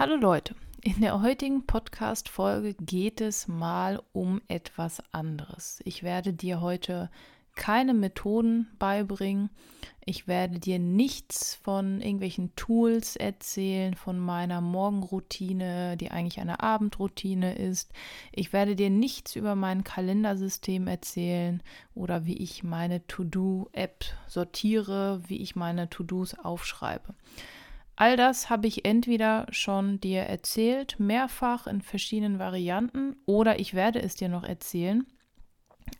Hallo Leute, in der heutigen Podcast-Folge geht es mal um etwas anderes. Ich werde dir heute keine Methoden beibringen. Ich werde dir nichts von irgendwelchen Tools erzählen, von meiner Morgenroutine, die eigentlich eine Abendroutine ist. Ich werde dir nichts über mein Kalendersystem erzählen oder wie ich meine To-Do-App sortiere, wie ich meine To-Dos aufschreibe. All das habe ich entweder schon dir erzählt, mehrfach in verschiedenen Varianten, oder ich werde es dir noch erzählen.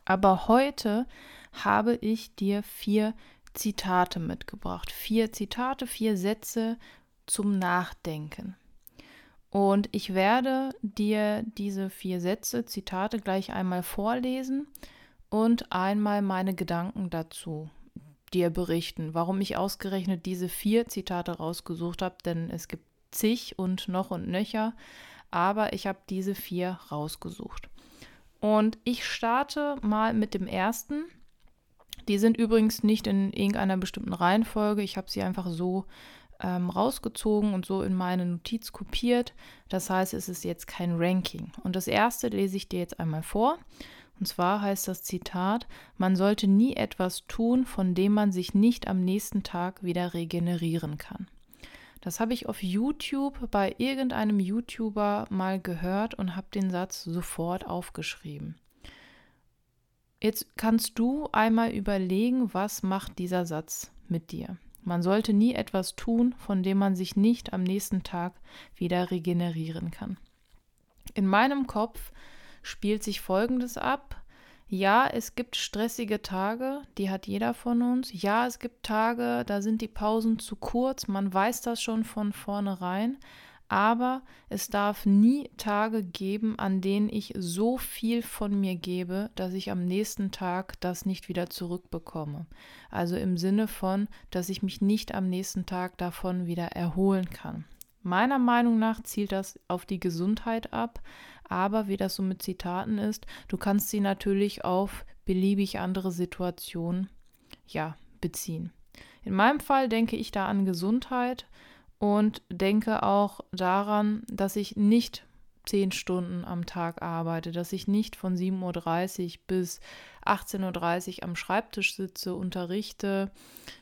Aber heute habe ich dir vier Zitate mitgebracht. Vier Zitate, vier Sätze zum Nachdenken. Und ich werde dir diese vier Sätze, Zitate gleich einmal vorlesen und einmal meine Gedanken dazu dir berichten, warum ich ausgerechnet diese vier Zitate rausgesucht habe, denn es gibt zig und noch und nöcher, aber ich habe diese vier rausgesucht. Und ich starte mal mit dem ersten. Die sind übrigens nicht in irgendeiner bestimmten Reihenfolge. Ich habe sie einfach so ähm, rausgezogen und so in meine Notiz kopiert. Das heißt, es ist jetzt kein Ranking. Und das erste lese ich dir jetzt einmal vor. Und zwar heißt das Zitat, man sollte nie etwas tun, von dem man sich nicht am nächsten Tag wieder regenerieren kann. Das habe ich auf YouTube bei irgendeinem YouTuber mal gehört und habe den Satz sofort aufgeschrieben. Jetzt kannst du einmal überlegen, was macht dieser Satz mit dir. Man sollte nie etwas tun, von dem man sich nicht am nächsten Tag wieder regenerieren kann. In meinem Kopf spielt sich Folgendes ab. Ja, es gibt stressige Tage, die hat jeder von uns. Ja, es gibt Tage, da sind die Pausen zu kurz, man weiß das schon von vornherein. Aber es darf nie Tage geben, an denen ich so viel von mir gebe, dass ich am nächsten Tag das nicht wieder zurückbekomme. Also im Sinne von, dass ich mich nicht am nächsten Tag davon wieder erholen kann. Meiner Meinung nach zielt das auf die Gesundheit ab, aber wie das so mit Zitaten ist, du kannst sie natürlich auf beliebig andere Situationen ja, beziehen. In meinem Fall denke ich da an Gesundheit und denke auch daran, dass ich nicht zehn Stunden am Tag arbeite, dass ich nicht von 7.30 Uhr bis 18.30 Uhr am Schreibtisch sitze, unterrichte,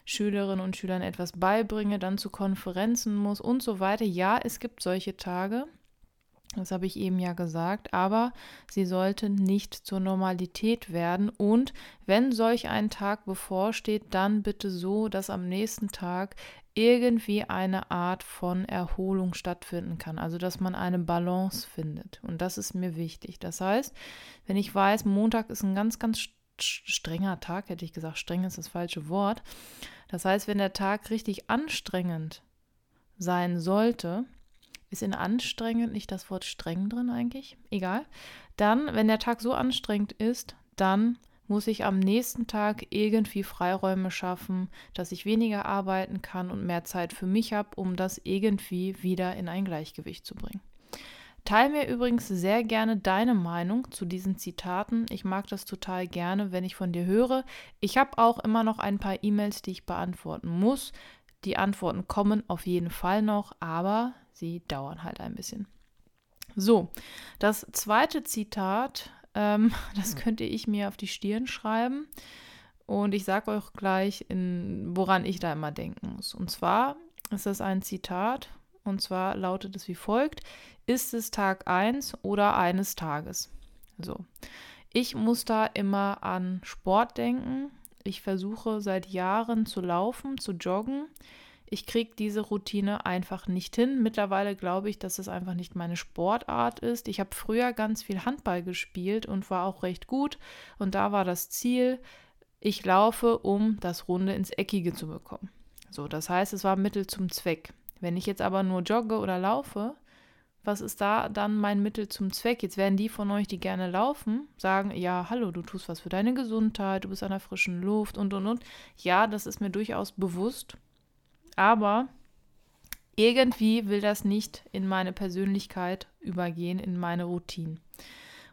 Schülerinnen und Schülern etwas beibringe, dann zu Konferenzen muss und so weiter. Ja, es gibt solche Tage, das habe ich eben ja gesagt, aber sie sollte nicht zur Normalität werden. Und wenn solch ein Tag bevorsteht, dann bitte so, dass am nächsten Tag irgendwie eine Art von Erholung stattfinden kann. Also dass man eine Balance findet. Und das ist mir wichtig. Das heißt, wenn ich weiß, Montag ist ein ganz, ganz strenger Tag, hätte ich gesagt, streng ist das falsche Wort. Das heißt, wenn der Tag richtig anstrengend sein sollte, ist in anstrengend nicht das Wort streng drin eigentlich? Egal. Dann, wenn der Tag so anstrengend ist, dann muss ich am nächsten Tag irgendwie Freiräume schaffen, dass ich weniger arbeiten kann und mehr Zeit für mich habe, um das irgendwie wieder in ein Gleichgewicht zu bringen. Teil mir übrigens sehr gerne deine Meinung zu diesen Zitaten. Ich mag das total gerne, wenn ich von dir höre. Ich habe auch immer noch ein paar E-Mails, die ich beantworten muss. Die Antworten kommen auf jeden Fall noch, aber sie dauern halt ein bisschen. So, das zweite Zitat, ähm, das könnte ich mir auf die Stirn schreiben. Und ich sage euch gleich, in, woran ich da immer denken muss. Und zwar ist das ein Zitat, und zwar lautet es wie folgt: Ist es Tag 1 oder eines Tages? So. Ich muss da immer an Sport denken. Ich versuche seit Jahren zu laufen, zu joggen. Ich kriege diese Routine einfach nicht hin. Mittlerweile glaube ich, dass es einfach nicht meine Sportart ist. Ich habe früher ganz viel Handball gespielt und war auch recht gut. Und da war das Ziel, ich laufe, um das Runde ins Eckige zu bekommen. So, das heißt, es war Mittel zum Zweck. Wenn ich jetzt aber nur jogge oder laufe, was ist da dann mein Mittel zum Zweck? Jetzt werden die von euch, die gerne laufen, sagen, ja, hallo, du tust was für deine Gesundheit, du bist an der frischen Luft und, und, und. Ja, das ist mir durchaus bewusst. Aber irgendwie will das nicht in meine Persönlichkeit übergehen, in meine Routine.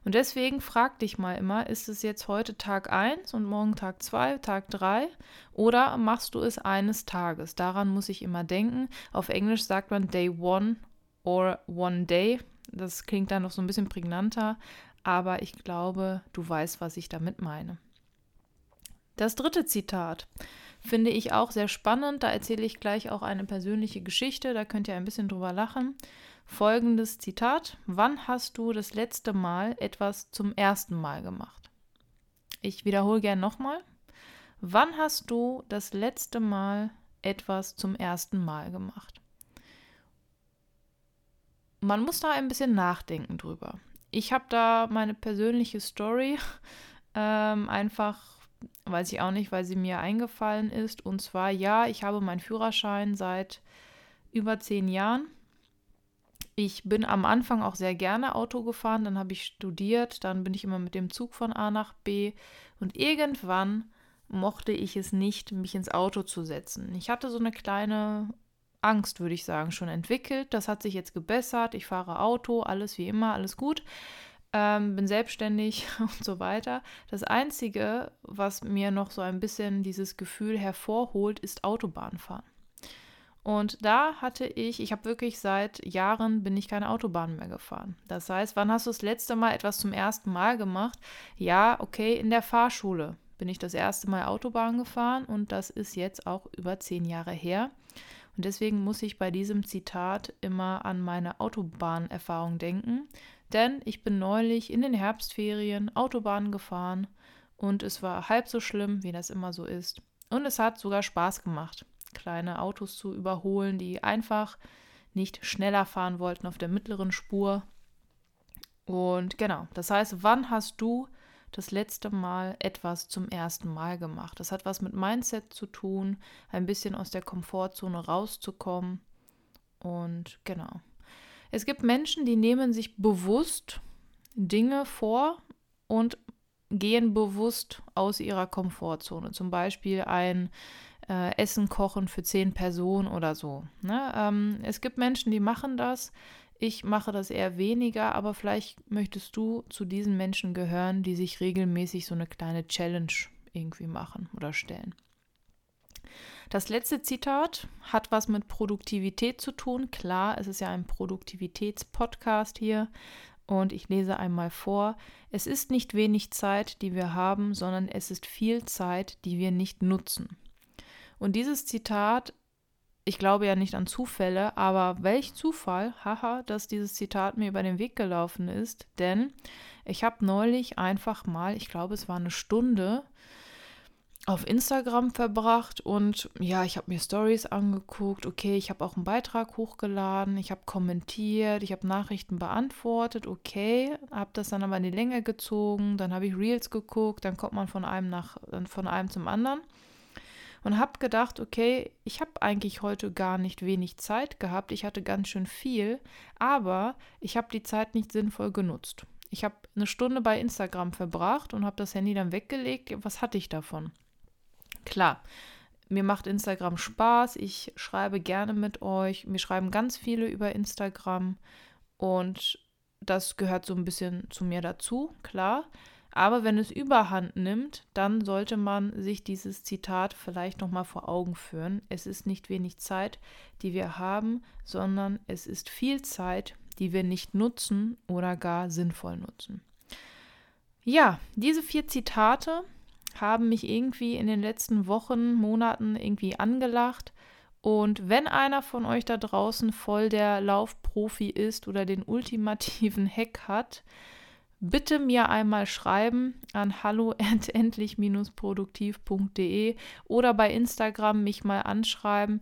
Und deswegen frag dich mal immer, ist es jetzt heute Tag 1 und morgen Tag 2, Tag 3 oder machst du es eines Tages? Daran muss ich immer denken. Auf Englisch sagt man Day 1 or one day. Das klingt dann noch so ein bisschen prägnanter, aber ich glaube, du weißt, was ich damit meine. Das dritte Zitat finde ich auch sehr spannend. Da erzähle ich gleich auch eine persönliche Geschichte. Da könnt ihr ein bisschen drüber lachen. Folgendes Zitat. Wann hast du das letzte Mal etwas zum ersten Mal gemacht? Ich wiederhole gern nochmal. Wann hast du das letzte Mal etwas zum ersten Mal gemacht? Man muss da ein bisschen nachdenken drüber. Ich habe da meine persönliche Story ähm, einfach weiß ich auch nicht, weil sie mir eingefallen ist. Und zwar, ja, ich habe meinen Führerschein seit über zehn Jahren. Ich bin am Anfang auch sehr gerne Auto gefahren, dann habe ich studiert, dann bin ich immer mit dem Zug von A nach B und irgendwann mochte ich es nicht, mich ins Auto zu setzen. Ich hatte so eine kleine Angst, würde ich sagen, schon entwickelt. Das hat sich jetzt gebessert. Ich fahre Auto, alles wie immer, alles gut ähm, bin selbstständig und so weiter. Das Einzige, was mir noch so ein bisschen dieses Gefühl hervorholt, ist Autobahnfahren. Und da hatte ich, ich habe wirklich seit Jahren bin ich keine Autobahn mehr gefahren. Das heißt, wann hast du das letzte Mal etwas zum ersten Mal gemacht? Ja, okay, in der Fahrschule bin ich das erste Mal Autobahn gefahren und das ist jetzt auch über zehn Jahre her. Und deswegen muss ich bei diesem Zitat immer an meine Autobahnerfahrung denken. Denn ich bin neulich in den Herbstferien Autobahn gefahren und es war halb so schlimm, wie das immer so ist. Und es hat sogar Spaß gemacht, kleine Autos zu überholen, die einfach nicht schneller fahren wollten auf der mittleren Spur. Und genau, das heißt, wann hast du das letzte Mal etwas zum ersten Mal gemacht? Das hat was mit Mindset zu tun, ein bisschen aus der Komfortzone rauszukommen. Und genau. Es gibt Menschen, die nehmen sich bewusst Dinge vor und gehen bewusst aus ihrer Komfortzone. Zum Beispiel ein äh, Essen kochen für zehn Personen oder so. Ne? Ähm, es gibt Menschen, die machen das. Ich mache das eher weniger, aber vielleicht möchtest du zu diesen Menschen gehören, die sich regelmäßig so eine kleine Challenge irgendwie machen oder stellen. Das letzte Zitat hat was mit Produktivität zu tun. Klar, es ist ja ein Produktivitätspodcast hier. Und ich lese einmal vor. Es ist nicht wenig Zeit, die wir haben, sondern es ist viel Zeit, die wir nicht nutzen. Und dieses Zitat, ich glaube ja nicht an Zufälle, aber welch Zufall, haha, dass dieses Zitat mir über den Weg gelaufen ist. Denn ich habe neulich einfach mal, ich glaube, es war eine Stunde, auf Instagram verbracht und ja, ich habe mir Stories angeguckt. Okay, ich habe auch einen Beitrag hochgeladen, ich habe kommentiert, ich habe Nachrichten beantwortet. Okay, habe das dann aber in die Länge gezogen. Dann habe ich Reels geguckt, dann kommt man von einem nach von einem zum anderen und habe gedacht, okay, ich habe eigentlich heute gar nicht wenig Zeit gehabt. Ich hatte ganz schön viel, aber ich habe die Zeit nicht sinnvoll genutzt. Ich habe eine Stunde bei Instagram verbracht und habe das Handy dann weggelegt. Was hatte ich davon? Klar, mir macht Instagram Spaß. Ich schreibe gerne mit euch. Mir schreiben ganz viele über Instagram. Und das gehört so ein bisschen zu mir dazu, klar. Aber wenn es überhand nimmt, dann sollte man sich dieses Zitat vielleicht nochmal vor Augen führen. Es ist nicht wenig Zeit, die wir haben, sondern es ist viel Zeit, die wir nicht nutzen oder gar sinnvoll nutzen. Ja, diese vier Zitate haben mich irgendwie in den letzten Wochen, Monaten irgendwie angelacht. Und wenn einer von euch da draußen voll der Laufprofi ist oder den ultimativen Hack hat, bitte mir einmal schreiben an hallo-produktiv.de oder bei Instagram mich mal anschreiben.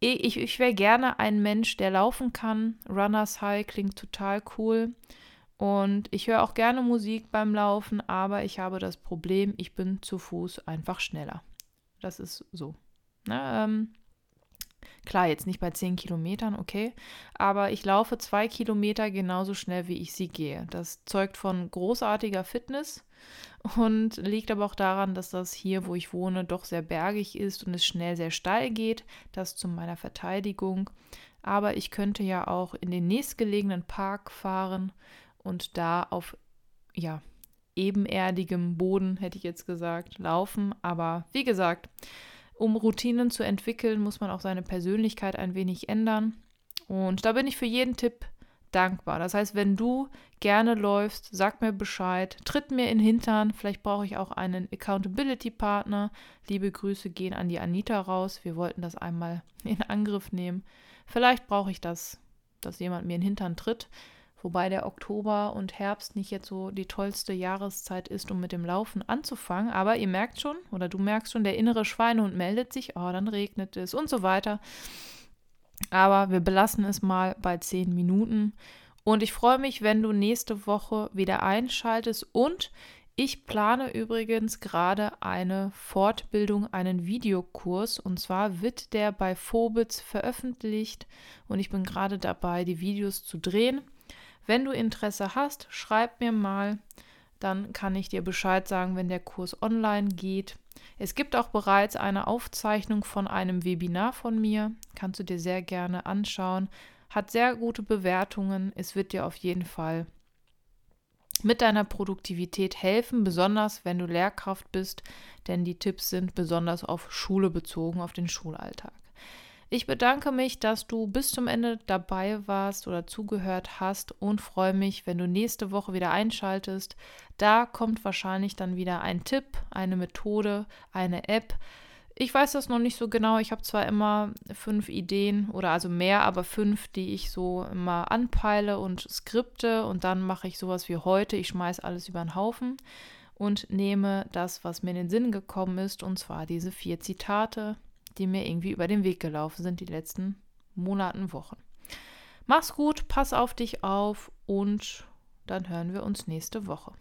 Ich, ich wäre gerne ein Mensch, der laufen kann. Runners High klingt total cool. Und ich höre auch gerne Musik beim Laufen, aber ich habe das Problem, ich bin zu Fuß einfach schneller. Das ist so. Na, ähm, klar, jetzt nicht bei 10 Kilometern, okay, aber ich laufe zwei Kilometer genauso schnell, wie ich sie gehe. Das zeugt von großartiger Fitness und liegt aber auch daran, dass das hier, wo ich wohne, doch sehr bergig ist und es schnell sehr steil geht. Das zu meiner Verteidigung. Aber ich könnte ja auch in den nächstgelegenen Park fahren und da auf ja, ebenerdigem Boden, hätte ich jetzt gesagt, laufen. Aber wie gesagt, um Routinen zu entwickeln, muss man auch seine Persönlichkeit ein wenig ändern. Und da bin ich für jeden Tipp dankbar. Das heißt, wenn du gerne läufst, sag mir Bescheid, tritt mir in den Hintern. Vielleicht brauche ich auch einen Accountability-Partner. Liebe Grüße gehen an die Anita raus. Wir wollten das einmal in Angriff nehmen. Vielleicht brauche ich das, dass jemand mir in den Hintern tritt. Wobei der Oktober und Herbst nicht jetzt so die tollste Jahreszeit ist, um mit dem Laufen anzufangen. Aber ihr merkt schon, oder du merkst schon, der innere Schweinehund meldet sich, oh, dann regnet es und so weiter. Aber wir belassen es mal bei zehn Minuten. Und ich freue mich, wenn du nächste Woche wieder einschaltest. Und ich plane übrigens gerade eine Fortbildung, einen Videokurs. Und zwar wird der bei Phobitz veröffentlicht. Und ich bin gerade dabei, die Videos zu drehen. Wenn du Interesse hast, schreib mir mal. Dann kann ich dir Bescheid sagen, wenn der Kurs online geht. Es gibt auch bereits eine Aufzeichnung von einem Webinar von mir. Kannst du dir sehr gerne anschauen. Hat sehr gute Bewertungen. Es wird dir auf jeden Fall mit deiner Produktivität helfen, besonders wenn du Lehrkraft bist, denn die Tipps sind besonders auf Schule bezogen, auf den Schulalltag. Ich bedanke mich, dass du bis zum Ende dabei warst oder zugehört hast und freue mich, wenn du nächste Woche wieder einschaltest. Da kommt wahrscheinlich dann wieder ein Tipp, eine Methode, eine App. Ich weiß das noch nicht so genau. Ich habe zwar immer fünf Ideen oder also mehr, aber fünf, die ich so immer anpeile und skripte und dann mache ich sowas wie heute. Ich schmeiße alles über den Haufen und nehme das, was mir in den Sinn gekommen ist, und zwar diese vier Zitate, die mir irgendwie über den Weg gelaufen sind die letzten Monaten, Wochen. Mach's gut, pass auf dich auf und dann hören wir uns nächste Woche.